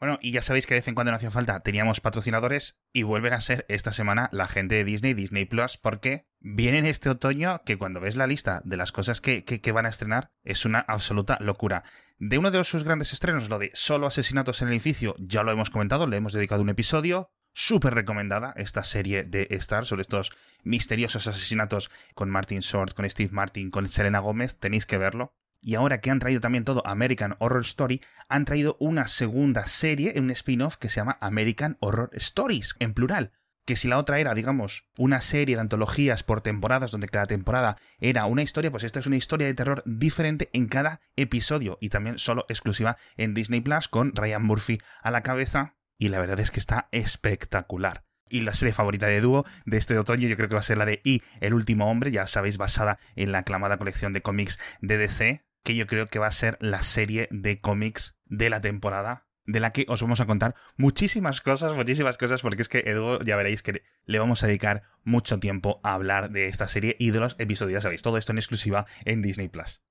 Bueno, y ya sabéis que de vez en cuando no hacía falta, teníamos patrocinadores y vuelven a ser esta semana la gente de Disney, Disney Plus, porque vienen este otoño que cuando ves la lista de las cosas que, que, van a estrenar es una absoluta locura. De uno de sus grandes estrenos, lo de Solo Asesinatos en el Edificio, ya lo hemos comentado, le hemos dedicado un episodio. Súper recomendada esta serie de Star sobre estos misteriosos asesinatos con Martin Short, con Steve Martin, con Selena Gómez. Tenéis que verlo. Y ahora que han traído también todo American Horror Story, han traído una segunda serie, un spin-off que se llama American Horror Stories, en plural. Que si la otra era, digamos, una serie de antologías por temporadas, donde cada temporada era una historia, pues esta es una historia de terror diferente en cada episodio y también solo exclusiva en Disney Plus con Ryan Murphy a la cabeza. Y la verdad es que está espectacular y la serie favorita de dúo de este otoño yo creo que va a ser la de Y, el último hombre, ya sabéis, basada en la aclamada colección de cómics de DC, que yo creo que va a ser la serie de cómics de la temporada de la que os vamos a contar muchísimas cosas, muchísimas cosas, porque es que Edu, ya veréis que le vamos a dedicar mucho tiempo a hablar de esta serie y de los episodios, sabéis, todo esto en exclusiva en Disney Plus.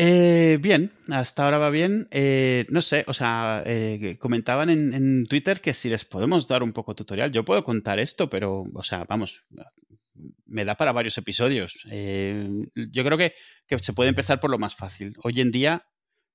Eh, bien, hasta ahora va bien. Eh, no sé, o sea, eh, comentaban en, Twitter que si les podemos dar un poco tutorial. Yo puedo contar esto, pero, o sea, vamos, me da para varios episodios. yo creo que, que se puede empezar por lo más fácil. Hoy en día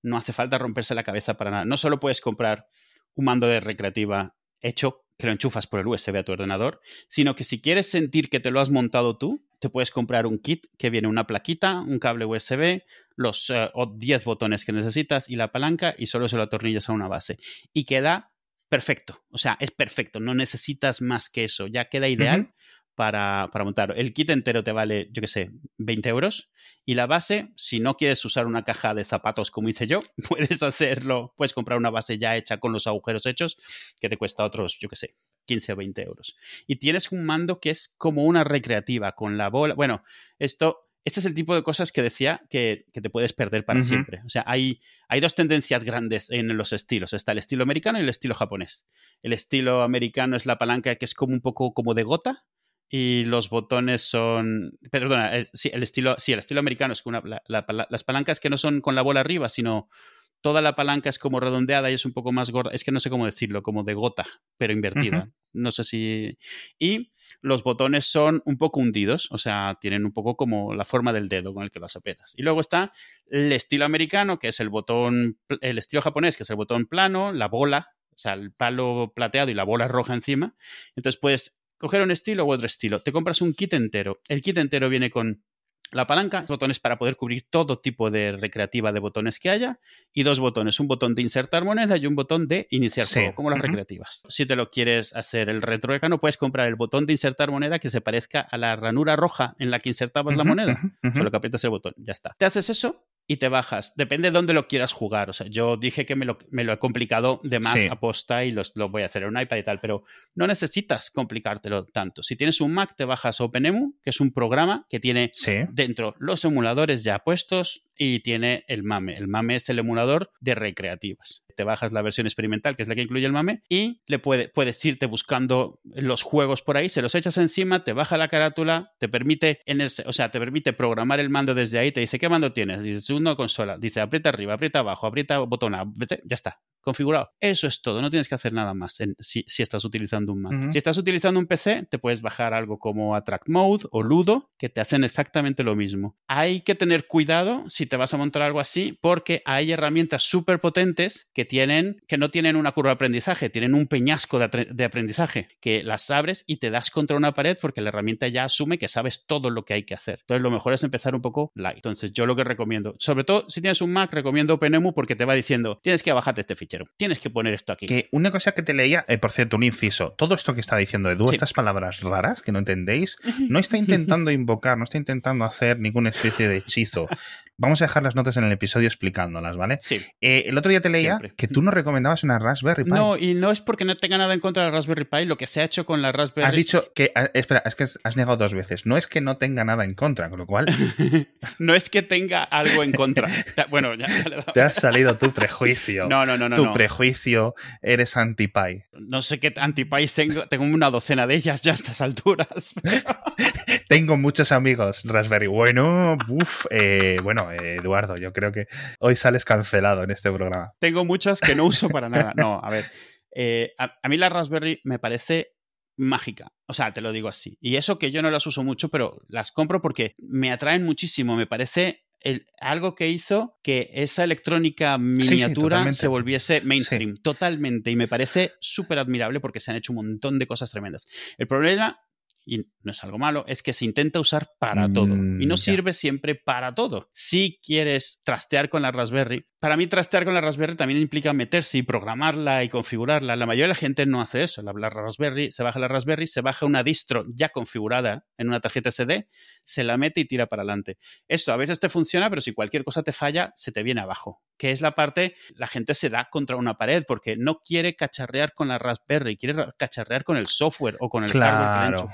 no hace falta romperse la cabeza para nada. No solo puedes comprar un mando de recreativa hecho que lo enchufas por el USB a tu ordenador, sino que si quieres sentir que te lo has montado tú, te puedes comprar un kit que viene una plaquita, un cable USB, los 10 eh, botones que necesitas y la palanca y solo se lo atornillas a una base. Y queda perfecto, o sea, es perfecto, no necesitas más que eso, ya queda ideal para, para, montar. El kit entero te vale, yo qué sé, 20 euros. Y la base, si no quieres usar una caja de zapatos como hice yo, puedes hacerlo, puedes comprar una base ya hecha con los agujeros hechos, que te cuesta otros, yo qué sé, 15 o 20 euros. Y tienes un mando que es como una recreativa, con la bola. Bueno, esto. Este es el tipo de cosas que decía que, te puedes perder para siempre. O sea, hay, hay dos tendencias grandes en los estilos. Está el estilo americano y el estilo japonés. El estilo americano es la palanca que es como un poco como de gota, y los botones son. Perdona, el, sí, el estilo, sí, el estilo americano es que las palancas que no son con la bola arriba, sino toda la palanca es como redondeada y es un poco más gorda. Es que no sé cómo decirlo, como de gota, pero invertida. No sé si. Y los botones son un poco hundidos, o sea, tienen un poco como la forma del dedo con el que los aprietas. Y luego está el estilo americano, que es el botón. El estilo japonés, que es el botón plano, la bola, o sea, el palo plateado y la bola roja encima. Entonces puedes coger un estilo u otro estilo. Te compras un kit entero. El kit entero viene con la palanca, botones para poder cubrir todo tipo de recreativa de botones que haya y dos botones, un botón de insertar moneda y un botón de iniciar juego, como las recreativas. Si te lo quieres hacer el no puedes comprar el botón de insertar moneda que se parezca a la ranura roja en la que insertabas la moneda, solo que aprietas el botón, ya está. Te haces eso y te bajas. Depende de dónde lo quieras jugar. O sea, yo dije que me lo, me lo he complicado de más a posta y los, lo voy a hacer en un iPad y tal, pero no necesitas complicártelo tanto. Si tienes un Mac, te bajas OpenEMU, que es un programa que tiene dentro los emuladores ya puestos y tiene el MAME. El MAME es el emulador de recreativas. Te bajas la versión experimental, que es la que incluye el MAME, y le puede, puedes irte buscando los juegos por ahí, se los echas encima, te baja la carátula, te permite, en el, o sea, te permite programar el mando desde ahí, te dice, ¿qué mando tienes? Dices, una consola. Dice, aprieta arriba, aprieta abajo, aprieta botón ya está configurado. Eso es todo, no tienes que hacer nada más si, estás utilizando un Mac. Si estás utilizando un PC, te puedes bajar algo como Attract Mode o Ludo, que te hacen exactamente lo mismo. Hay que tener cuidado si te vas a montar algo así, porque hay herramientas súper potentes que tienen, que no tienen una curva de aprendizaje, tienen un peñasco de, de aprendizaje, que las abres y te das contra una pared porque la herramienta ya asume que sabes todo lo que hay que hacer. Entonces, lo mejor es empezar un poco light. Entonces, yo lo que recomiendo, sobre todo si tienes un Mac, recomiendo OpenEMU porque te va diciendo, tienes que bajarte este fichero Tienes que poner esto aquí. Que una cosa que te leía, eh, por cierto, un inciso. Todo esto que está diciendo Edu, estas palabras raras que no entendéis, no está intentando invocar, no está intentando hacer ninguna especie de hechizo. vamos a dejar las notas en el episodio explicándolas, ¿vale? Sí. Eh, el otro día te leía que tú no recomendabas una Raspberry Pi. No, y no es porque no tenga nada en contra de la Raspberry Pi, lo que se ha hecho con la Raspberry Has dicho que. ah, Espera, es que has negado dos veces. No es que no tenga nada en contra, con lo cual. no es que tenga algo en contra. Bueno, ya, ya le. Te has salido tu prejuicio. No, no, no, no. tu no. prejuicio, eres anti-Pi. No sé qué anti-Pi tengo, tengo una docena de ellas ya a estas alturas. Tengo muchos amigos Raspberry. Bueno, uff, eh, bueno, eh, Eduardo, yo creo que hoy sales cancelado en este programa. tengo muchas que no uso para nada. No, a ver. eh, a, a mí la Raspberry me parece mágica. O sea, te lo digo así. Y eso que yo no las uso mucho, pero las compro porque me atraen muchísimo. Me parece el- algo que hizo que esa electrónica sí, miniatura se volviese mainstream. Totalmente. Y me parece súper admirable porque se han hecho un montón de cosas tremendas. El problema, y no es algo malo, es que se intenta usar para todo. Mm, Y no ya. sirve siempre para todo. Si quieres trastear con la Raspberry, para mí trastear con la Raspberry también implica meterse y programarla y configurarla. La mayoría de la gente no hace eso. La, la Raspberry, se baja la Raspberry, se baja una distro ya configurada en una tarjeta SD, se la mete y tira para adelante. Esto a veces te funciona, pero si cualquier cosa te falla, se te viene abajo. Que es la parte, la gente se da contra una pared porque no quiere cacharrear con la Raspberry, quiere cacharrear con el software o con el hardware que le han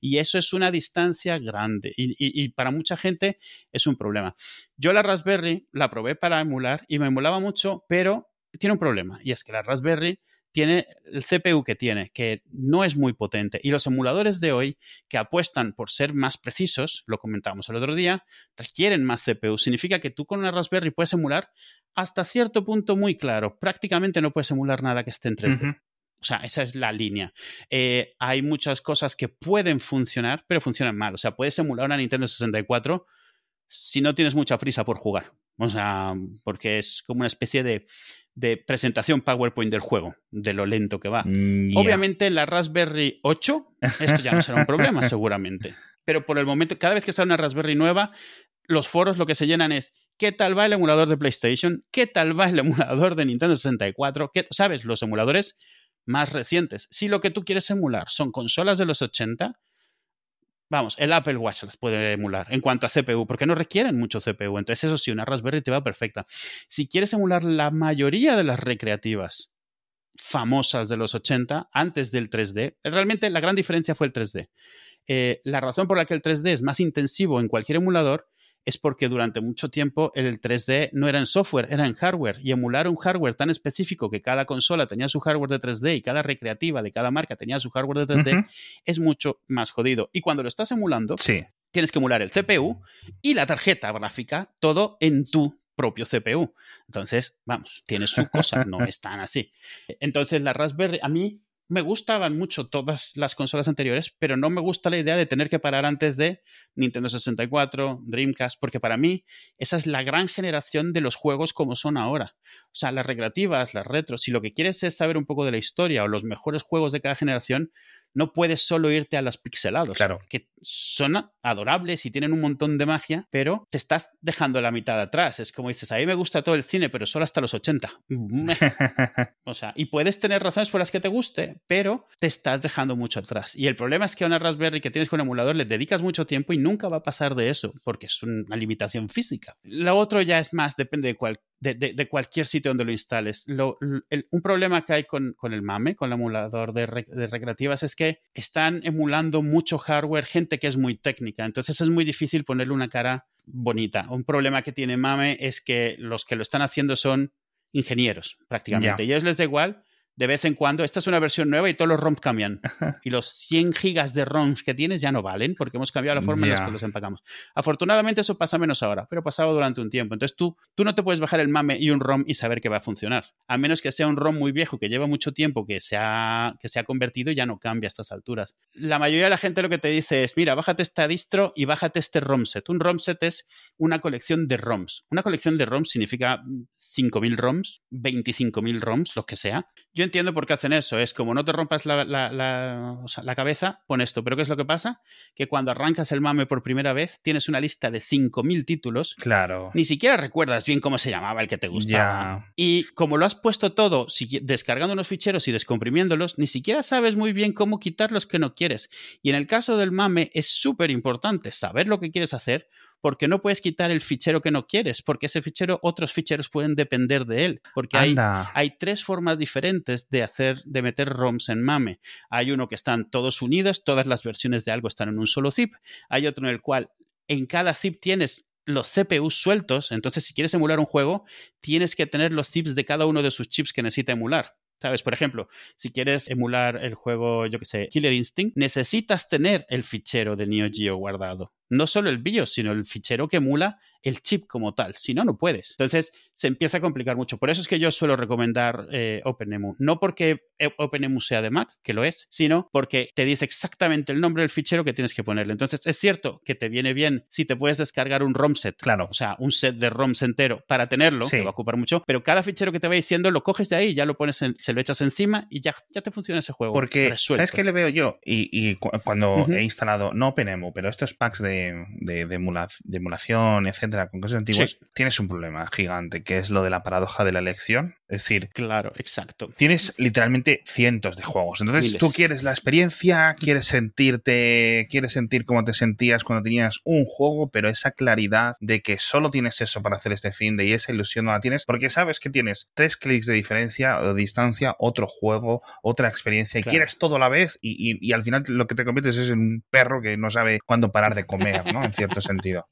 Y eso es una distancia grande. Y, para mucha gente es un problema. Yo la Raspberry la probé para emular y me emulaba mucho, pero tiene un problema. Y es que la Raspberry tiene el CPU que tiene, que no es muy potente. Y los emuladores de hoy, que apuestan por ser más precisos, lo comentábamos el otro día, requieren más CPU. Significa que tú con una Raspberry puedes emular hasta cierto punto muy claro. Prácticamente no puedes emular nada que esté en 3D. Ujú. O sea, esa es la línea. Eh, hay muchas cosas que pueden funcionar, pero funcionan mal. O sea, puedes emular una Nintendo 64 si no tienes mucha prisa por jugar. O sea, porque es como una especie de, de presentación PowerPoint del juego, de lo lento que va. Mm. Obviamente en la Raspberry 8 esto ya no será un problema, seguramente. Pero por el momento, cada vez que sale una Raspberry nueva, los foros lo que se llenan es ¿qué tal va el emulador de PlayStation? ¿Qué tal va el emulador de Nintendo 64? ¿Qué, ¿Sabes? Los emuladores más recientes. Si lo que tú quieres emular son consolas de los 80, vamos, el Apple Watch las puede emular en cuanto a CPU, porque no requieren mucho CPU. Entonces, eso sí, una Raspberry te va perfecta. Si quieres emular la mayoría de las recreativas famosas de los 80 antes del 3D, realmente la gran diferencia fue el 3D. Eh, la razón por la que el 3D es más intensivo en cualquier emulador es porque durante mucho tiempo el 3D no era en software, era en hardware. Y emular un hardware tan específico que cada consola tenía su hardware de 3D y cada recreativa de cada marca tenía su hardware de 3D Ujú. es mucho más jodido. Y cuando lo estás emulando, Sí. tienes que emular el CPU y la tarjeta gráfica, todo en tu propio CPU. Entonces, vamos, tiene su cosa, no es tan así. Entonces, la Raspberry, a mí me gustaban mucho todas las consolas anteriores, pero no me gusta la idea de tener que parar antes de Nintendo 64, Dreamcast, porque para mí esa es la gran generación de los juegos como son ahora. O sea, las recreativas, las retros, si lo que quieres es saber un poco de la historia o los mejores juegos de cada generación, no puedes solo irte a los pixelados, Claro. que son adorables y tienen un montón de magia, pero te estás dejando la mitad atrás. Es como dices, a mí me gusta todo el cine, pero solo hasta los 80. Meh. O sea, y puedes tener razones por las que te guste, pero te estás dejando mucho atrás. Y el problema es que a una Raspberry que tienes con emulador le dedicas mucho tiempo y nunca va a pasar de eso, porque es una limitación física. Lo otro ya es más, depende de, cual- de, de- de cualquier sitio donde lo instales. Lo- el- un problema que hay con, con el MAME, con el emulador de, de recreativas, es que están emulando mucho hardware, gente que es muy técnica. Entonces es muy difícil ponerle una cara bonita. Un problema que tiene MAME es que los que lo están haciendo son ingenieros, prácticamente. Y a ellos les da igual, de vez en cuando, esta es una versión nueva y todos los ROMs cambian. y los 100 gigas de ROMs que tienes ya no valen porque hemos cambiado la forma en la que los empacamos. Afortunadamente eso pasa menos ahora, pero pasaba durante un tiempo. Entonces tú, tú no te puedes bajar el MAME y un ROM y saber que va a funcionar. A menos que sea un ROM muy viejo que lleva mucho tiempo que se ha, que se ha convertido y ya no cambia a estas alturas. La mayoría de la gente lo que te dice es, mira, bájate esta distro y bájate este ROM set. Un ROM set es una colección de ROMs. Una colección de ROMs significa 5.000 ROMs, 25.000 ROMs, lo que sea. Yo entiendo por qué hacen eso. Es como no te rompas la, la- la- o sea, la cabeza, pon esto. Pero ¿qué es lo que pasa? Que cuando arrancas el MAME por primera vez, tienes una lista de 5.000 títulos Claro. ni siquiera recuerdas bien cómo se llamaba el que te gustaba. Y como lo has puesto todo si- descargando unos ficheros y descomprimiéndolos, ni siquiera sabes muy bien cómo quitar los que no quieres. Y en el caso del mame es súper importante saber lo que quieres hacer porque no puedes quitar el fichero que no quieres, porque ese fichero, otros ficheros pueden depender de él. Porque hay, hay, tres formas diferentes de hacer, de meter ROMs en MAME. Hay uno que están todos unidos, todas las versiones de algo están en un solo zip. Hay otro en el cual en cada zip tienes los CPUs sueltos, entonces si quieres emular un juego, tienes que tener los zips de cada uno de sus chips que necesita emular. ¿Sabes? Por ejemplo, si quieres emular el juego, yo que sé, Killer Instinct, necesitas tener el fichero de Neo Geo guardado. No solo el BIOS, sino el fichero que emula el chip como tal. Si no, no puedes. Entonces se empieza a complicar mucho. Por eso es que yo suelo recomendar eh, OpenEMU. No porque OpenEMU sea de Mac, que lo es, sino porque te dice exactamente el nombre del fichero que tienes que ponerle. Entonces es cierto que te viene bien si te puedes descargar un ROM set. Claro. O sea, un set de ROMs entero para tenerlo, que va a ocupar mucho. Pero cada fichero que te va diciendo lo coges de ahí, ya lo pones, se lo echas encima y ya, ya te funciona ese juego. Porque, ¿sabes qué le veo yo? Y, cuando he instalado, no OpenEMU, pero estos packs de, de, emulación, etcétera, con cosas antiguas, tienes un problema gigante, que es lo de la paradoja de la elección. Es decir, claro, exacto. Tienes literalmente cientos de juegos. Entonces tú quieres la experiencia, quieres sentirte, quieres sentir cómo te sentías cuando tenías un juego, pero esa claridad de que solo tienes eso para hacer este fin de y esa ilusión no la tienes, porque sabes que tienes tres clics de diferencia o de distancia, otro juego, otra experiencia y quieres todo a la vez y, y, al final lo que te conviertes es en un perro que no sabe cuándo parar de comer, ¿no? En cierto sentido.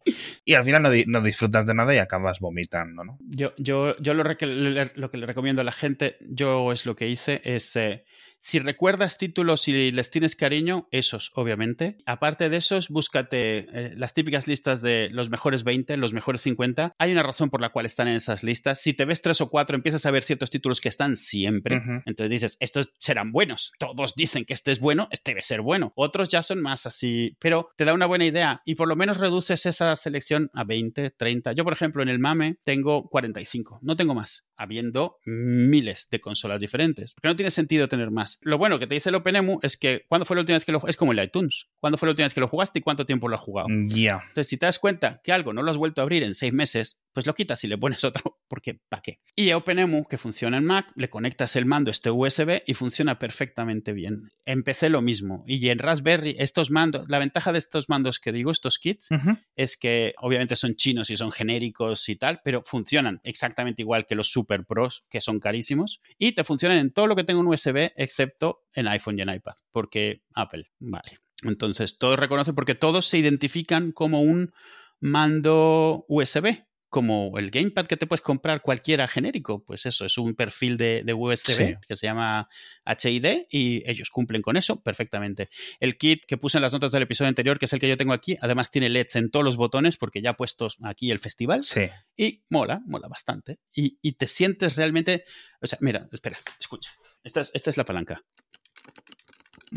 Y al final no, no disfrutas de nada y acabas vomitando, ¿no? Yo, yo, yo lo, lo que le recomiendo a la gente, yo es lo que hice, es eh, si recuerdas títulos y les tienes cariño, esos, obviamente. Aparte de esos, búscate eh, las típicas listas de los mejores 20, los mejores 50. Hay una razón por la cual están en esas listas. Si te ves tres o cuatro, empiezas a ver ciertos títulos que están siempre. Entonces dices, estos serán buenos. Todos dicen que este es bueno, este debe ser bueno. Otros ya son más así, pero te da una buena idea y por lo menos reduces esa selección a 20, 30. Yo, por ejemplo, en el MAME tengo 45, no tengo más, habiendo miles de consolas diferentes. Porque no tiene sentido tener más. Lo bueno que te dice el OpenEMU es que cuando fue la última vez que lo es como el iTunes. ¿Cuándo fue la última vez que lo jugaste y cuánto tiempo lo has jugado? Ya. Entonces, si te das cuenta que algo no lo has vuelto a abrir en seis meses, pues lo quitas y le pones otro, porque ¿para qué? Y OpenEMU, que funciona en Mac, le conectas el mando este USB y funciona perfectamente bien. En PC lo mismo. Y en Raspberry, estos mandos, la ventaja de estos mandos que digo, estos kits, es que obviamente son chinos y son genéricos y tal, pero funcionan exactamente igual que los Super Pros, que son carísimos, y te funcionan en todo lo que tenga un USB, excepto en iPhone y en iPad, porque Apple, vale. Entonces, todos reconocen porque todos se identifican como un mando USB, como el gamepad que te puedes comprar cualquiera genérico, pues eso, es un perfil de, USB que se llama HID y ellos cumplen con eso perfectamente. El kit que puse en las notas del episodio anterior, que es el que yo tengo aquí, además tiene LEDs en todos los botones porque ya puestos aquí el festival. Sí. Y mola, mola bastante. Y, y te sientes realmente, o sea, mira, espera, escucha. Esta es, esta es la palanca.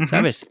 ¿Sabes?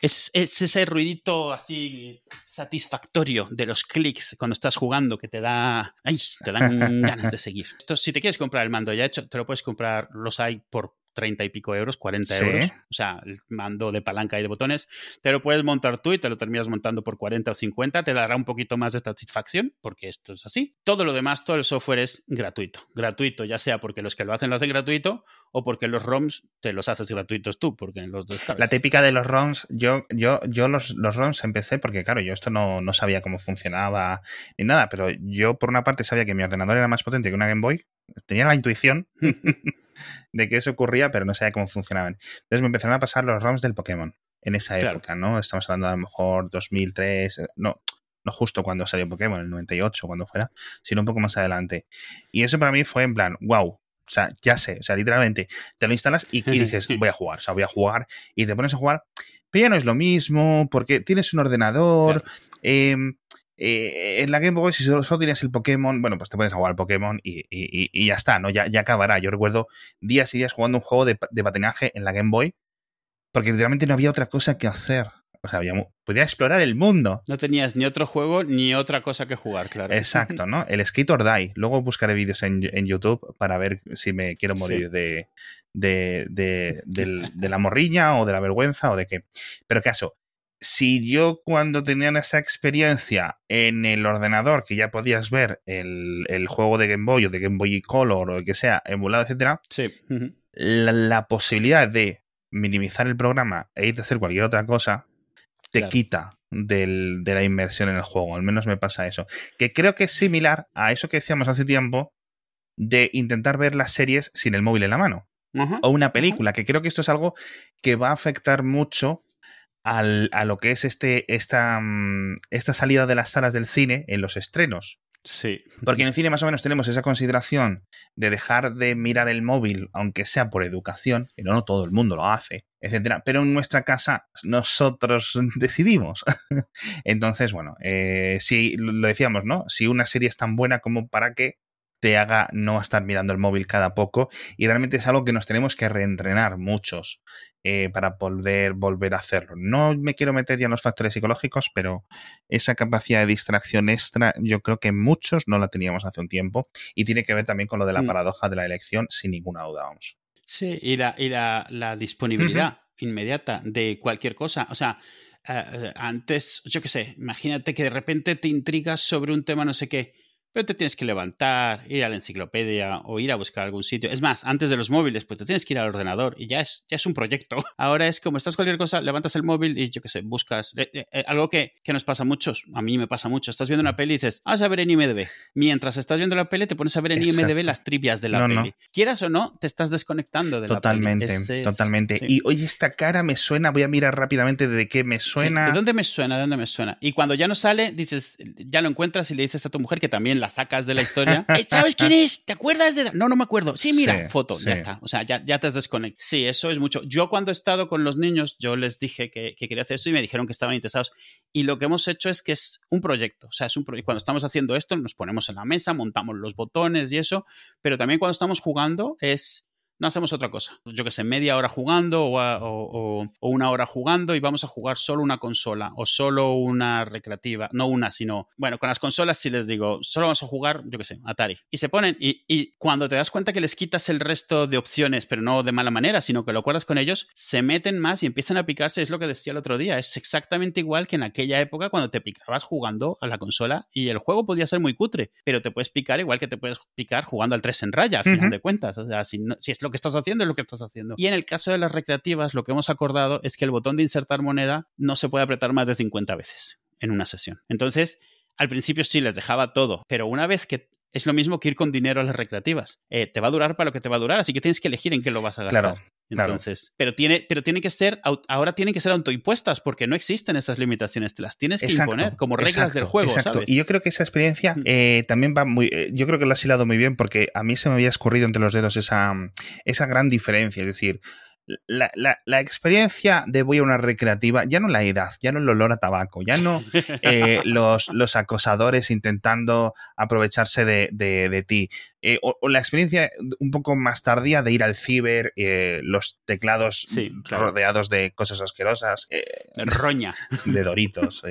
Es, ese ruidito así satisfactorio de los clics cuando estás jugando que te da. ¡Ay! Te dan ganas de seguir. Esto, si te quieres comprar el mando ya hecho, te lo puedes comprar, los hay por 30 y pico euros, 40 euros. O sea, el mando de palanca y de botones. Te lo puedes montar tú y te lo terminas montando por 40 o 50. Te dará un poquito más de satisfacción, porque esto es así. Todo lo demás, todo el software es gratuito. Gratuito, ya sea porque los que lo hacen lo hacen gratuito o porque los ROMs te los haces gratuitos tú, porque los La típica de los ROMs, yo, yo, yo los, los ROMs empecé porque, claro, yo esto no, no sabía cómo funcionaba ni nada, pero yo por una parte sabía que mi ordenador era más potente que una Game Boy. Tenía la intuición de que eso ocurría, pero no sabía cómo funcionaban. Entonces me empezaron a pasar los ROMs del Pokémon en esa época, ¿no? Estamos hablando a lo mejor 2003, eh, no, no justo cuando salió Pokémon, el 98, cuando fuera, sino un poco más adelante. Y eso para mí fue en plan, wow, o sea, ya sé, o sea, literalmente te lo instalas y, dices, voy a jugar, o sea, voy a jugar, y te pones a jugar, pero ya no es lo mismo, porque tienes un ordenador, eh, eh, en la Game Boy, si solo, tienes el Pokémon, bueno, pues te puedes jugar al Pokémon y, ya está, ¿no? Ya, ya acabará. Yo recuerdo días y días jugando un juego de, patinaje en la Game Boy, porque literalmente no había otra cosa que hacer. O sea, podía explorar el mundo. No tenías ni otro juego ni otra cosa que jugar, claro. Exacto, ¿no? El Skate or Die. Luego buscaré vídeos en, YouTube para ver si me quiero morir de, de, de, la morriña o de la vergüenza o de qué. Pero caso, si yo cuando tenían esa experiencia en el ordenador, que ya podías ver el, juego de Game Boy o de Game Boy Color o el que sea, emulado, etcétera, sí. la, posibilidad de minimizar el programa e ir a hacer cualquier otra cosa te quita de la inmersión en el juego, al menos me pasa eso. Que creo que es similar a eso que decíamos hace tiempo de intentar ver las series sin el móvil en la mano. o una película, que creo que esto es algo que va a afectar mucho a lo que es este, esta, mm, esta salida de las salas del cine en los estrenos. Sí. Porque en el cine más o menos tenemos esa consideración de dejar de mirar el móvil, aunque sea por educación, que no, todo el mundo lo hace, etcétera. Pero en nuestra casa nosotros decidimos. Entonces, bueno, eh, si lo decíamos, ¿no? Si una serie es tan buena como para que te haga no estar mirando el móvil cada poco y realmente es algo que nos tenemos que reentrenar muchos eh, para poder volver a hacerlo. No me quiero meter ya en los factores psicológicos, pero esa capacidad de distracción extra yo creo que muchos no la teníamos hace un tiempo y tiene que ver también con lo de la mm. paradoja de la elección, sin ninguna duda, vamos. Sí, y la, y la, disponibilidad inmediata de cualquier cosa. O sea, eh, eh, antes, yo qué sé, imagínate que de repente te intrigas sobre un tema no sé qué pero te tienes que levantar, ir a la enciclopedia o ir a buscar algún sitio. Es más, antes de los móviles, pues te tienes que ir al ordenador y ya es, ya es un proyecto. Ahora es como estás cualquier cosa, levantas el móvil y yo qué sé, buscas. Eh, eh, eh, algo que, que, nos pasa a muchos, a mí me pasa mucho. Estás viendo una peli y dices, vas a ver en IMDB. Mientras estás viendo la peli, te pones a ver en IMDB las trivias de la peli. Quieras o no, te estás desconectando de totalmente, la peli. Totalmente, totalmente. Y oye, esta cara me suena, voy a mirar rápidamente de qué me suena. ¿De dónde me suena? ¿De dónde me suena? Y cuando ya no sale, dices, ya lo encuentras y le dices a tu mujer que también la sacas de la historia Eh, ¿Sabes quién es? ¿Te acuerdas de.? No, no me acuerdo. Sí, mira, foto, ya está. O sea, ya, ya te has desconectado. Sí, eso es mucho. Yo cuando he estado con los niños, yo les dije que, quería hacer eso y me dijeron que estaban interesados. Y lo que hemos hecho es que es un proyecto. O sea, es un proyecto. Cuando estamos haciendo esto, nos ponemos en la mesa, montamos los botones y eso. Pero también cuando estamos jugando, es no hacemos otra cosa. Yo que sé, media hora jugando o, una hora jugando y vamos a jugar solo una consola o solo una recreativa. No una, sino, bueno, con las consolas si les digo, solo vamos a jugar, yo que sé, Atari. Y se ponen, y, y, cuando te das cuenta que les quitas el resto de opciones, pero no de mala manera, sino que lo acuerdas con ellos, se meten más y empiezan a picarse. Es lo que decía el otro día. Es exactamente igual que en aquella época cuando te picabas jugando a la consola y el juego podía ser muy cutre, pero te puedes picar igual que te puedes picar jugando al 3 en raya, al final de cuentas. O sea, si, si es lo que estás haciendo es lo que estás haciendo. Y en el caso de las recreativas, lo que hemos acordado es que el botón de insertar moneda no se puede apretar más de 50 veces en una sesión. Entonces, al principio sí les dejaba todo, pero una vez que es lo mismo que ir con dinero a las recreativas. Eh, te va a durar para lo que te va a durar, así que tienes que elegir en qué lo vas a gastar. Claro, Entonces, pero tiene, pero tiene que ser, ahora tienen que ser autoimpuestas porque no existen esas limitaciones, te las tienes que imponer como reglas del juego. Exacto. Y yo creo que esa experiencia mm. eh, también va muy, eh, yo creo que lo has hilado muy bien porque a mí se me había escurrido entre los dedos esa, esa gran diferencia, es decir, la, la, experiencia de voy a una recreativa, ya no la edad, ya no el olor a tabaco, ya no eh, los, los, acosadores intentando aprovecharse de, de, ti, eh, o, la experiencia un poco más tardía de ir al ciber, eh, los teclados rodeados de cosas asquerosas. Roña. De doritos,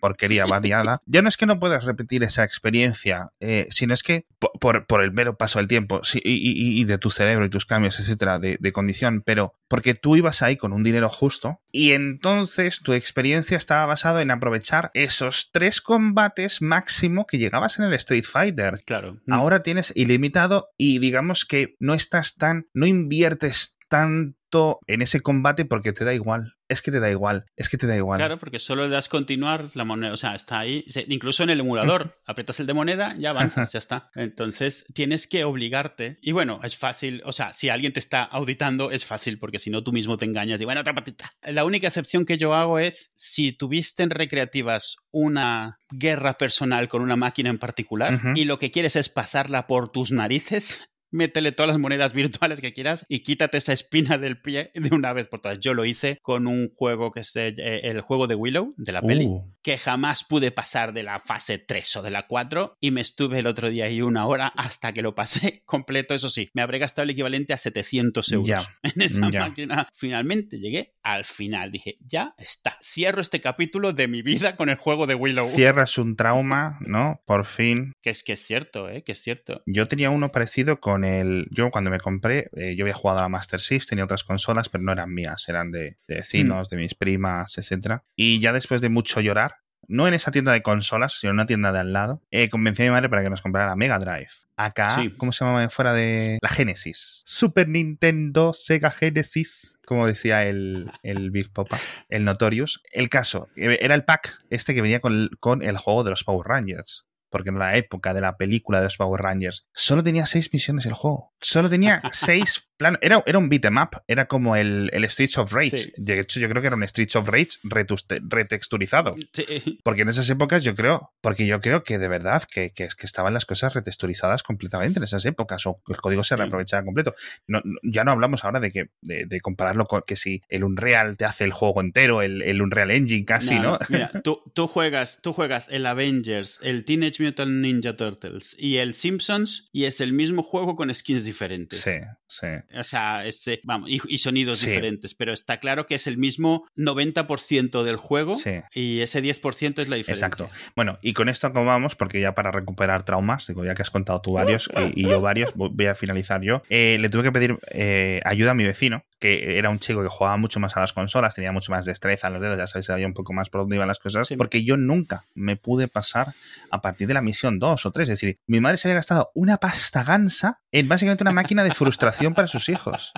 porquería variada. Ya no es que no puedas repetir esa experiencia, sino es que por, por, el mero paso del tiempo y, y, de tu cerebro y tus cambios, etcétera, de, de condición, pero porque tú ibas ahí con un dinero justo y entonces tu experiencia estaba basada en aprovechar esos tres combates máximo que llegabas en el Street Fighter. Claro. Ahora tienes ilimitado y digamos que no estás tan, no inviertes tanto en ese combate porque te da igual es que te da igual, es que te da igual. Claro, porque solo le das continuar la moneda, o sea, está ahí, incluso en el emulador, aprietas el de moneda, ya avanzas, ya está. Entonces tienes que obligarte. Y bueno, es fácil, o sea, si alguien te está auditando, es fácil, porque si no tú mismo te engañas y bueno, otra patita. La única excepción que yo hago es si tuviste en recreativas una guerra personal con una máquina en particular y lo que quieres es pasarla por tus narices, métele todas las monedas virtuales que quieras y quítate esa espina del pie de una vez por todas. Yo lo hice con un juego que es eh, el juego de Willow, de la peli, uh. que jamás pude pasar de la fase 3 o de la 4 y me estuve el otro día ahí una hora hasta que lo pasé completo. Eso sí, me habré gastado el equivalente a 700 euros en esa máquina. Finalmente llegué al final. Dije, ya está. Cierro este capítulo de mi vida con el juego de Willow. Cierras un trauma, ¿no? Por fin. Que es que es cierto, ¿eh? Que es cierto. Yo tenía uno parecido con el. Yo cuando me compré, eh, yo había jugado a la Master System, tenía otras consolas, pero no eran mías, eran de, vecinos, mm. de mis primas, etc. Y ya después de mucho llorar, no en esa tienda de consolas, sino en una tienda de al lado, eh, convencí a mi madre para que nos comprara la Mega Drive. Acá, Sí. ¿cómo se llamaba fuera de la Genesis? Super Nintendo, Sega Genesis, como decía el, el Big Popa, el Notorious. El caso, eh, era el pack este que venía con con el juego de los Power Rangers. Porque en la época de la película de los Power Rangers, solo tenía seis misiones el juego. Solo tenía seis Era, era un beat'em up. Era como el, el Streets of Rage. Sí. De hecho, yo creo que era un Streets of Rage retexturizado. Sí. Porque en esas épocas yo creo, porque yo creo que de verdad que, que, que estaban las cosas retexturizadas completamente en esas épocas, o el código se reaprovechaba completo. No, no- ya no hablamos ahora de que de, de compararlo con que si el Unreal te hace el juego entero, el, el Unreal Engine casi, ¿no? Mira, tú, tú juegas, tú juegas el Avengers, el Teenage Mutant Ninja Turtles y el Simpsons y es el mismo juego con skins diferentes. sí, sí. O sea, es, eh, vamos, y, y sonidos Sí. diferentes, pero está claro que es el mismo 90% del juego Sí. y ese 10% es la diferencia. Exacto. Bueno, y con esto acabamos, porque ya para recuperar traumas, digo, ya que has contado tú varios y, y yo varios, voy voy a finalizar yo. Eh, le tuve que pedir eh, ayuda a mi vecino, que era un chico que jugaba mucho más a las consolas, tenía mucho más destreza en los dedos, ya sabéis, sabía un poco más por dónde iban las cosas, Sí. porque yo nunca me pude pasar a partir de la misión 2 o 3. Es decir, mi madre se había gastado una pasta gansa en básicamente una máquina de frustración para sus hijos.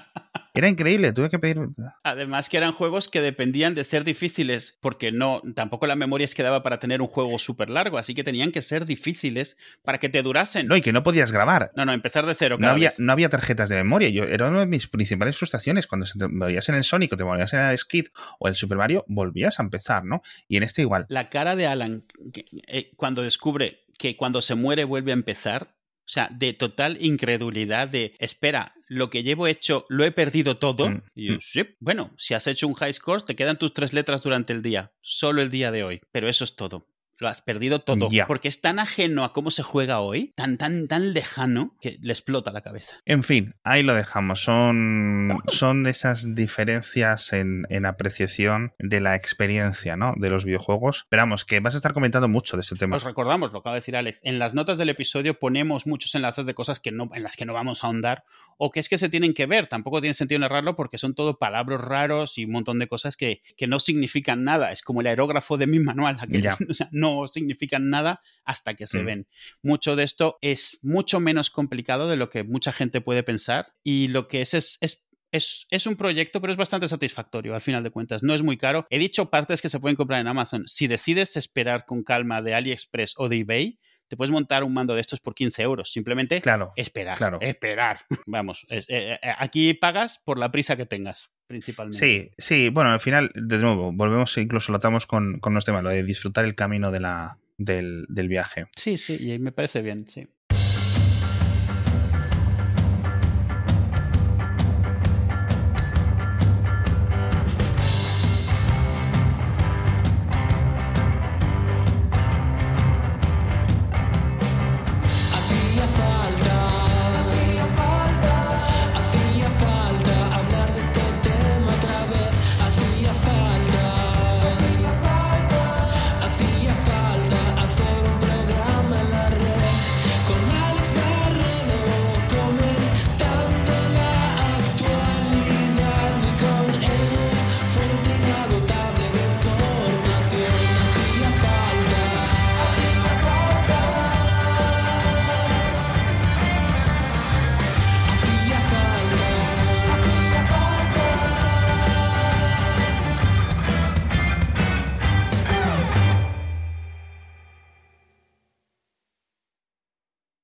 Era increíble, tuve que pedir. Además que eran juegos que dependían de ser difíciles, porque no, tampoco la memoria es que daba para tener un juego súper largo, así que tenían que ser difíciles para que te durasen. No, y que no podías grabar. No, no, empezar de cero. No había, vez. no había tarjetas de memoria. Yo, era una de mis principales frustraciones. Cuando te movías en el Sonic o te movías en el Skid o el Super Mario, volvías a empezar, ¿no? Y en este igual. La cara de Alan que- eh, cuando descubre que cuando se muere vuelve a empezar, o sea, de total incredulidad de, espera, lo que llevo hecho lo he perdido todo. Mm, Y yo, mm. sí, bueno, si has hecho un high score, te quedan tus tres letras durante el día, solo el día de hoy, pero eso es todo. Lo has perdido todo. Porque es tan ajeno a cómo se juega hoy, tan, tan, tan lejano, que le explota la cabeza. En fin, ahí lo dejamos. Son, son esas diferencias en, en apreciación de la experiencia, ¿no? De los videojuegos. Esperamos que vas a estar comentando mucho de este tema. Os recordamos, lo acaba de decir Alex, en las notas del episodio ponemos muchos enlaces de cosas que no, en las que no vamos a ahondar o que es que se tienen que ver. Tampoco tiene sentido narrarlo porque son todo palabras raros y un montón de cosas que, que no significan nada. Es como el aerógrafo de mi manual, o sea, no significan nada hasta que se Mm. ven. Mucho de esto es mucho menos complicado de lo que mucha gente puede pensar y lo que es es, es es, es, un proyecto, pero es bastante satisfactorio al final de cuentas. No es muy caro. He dicho partes que se pueden comprar en Amazon. Si decides esperar con calma de AliExpress o de eBay, te puedes montar un mando de estos por 15 euros. Simplemente Claro. esperar. claro. Esperar. Vamos, es, eh, eh, aquí pagas por la prisa que tengas, principalmente. Sí, sí, bueno, al final, de nuevo, volvemos, incluso lo atamos con, con los temas, lo de disfrutar el camino de la, del, del viaje. Sí, sí, y me parece bien, sí.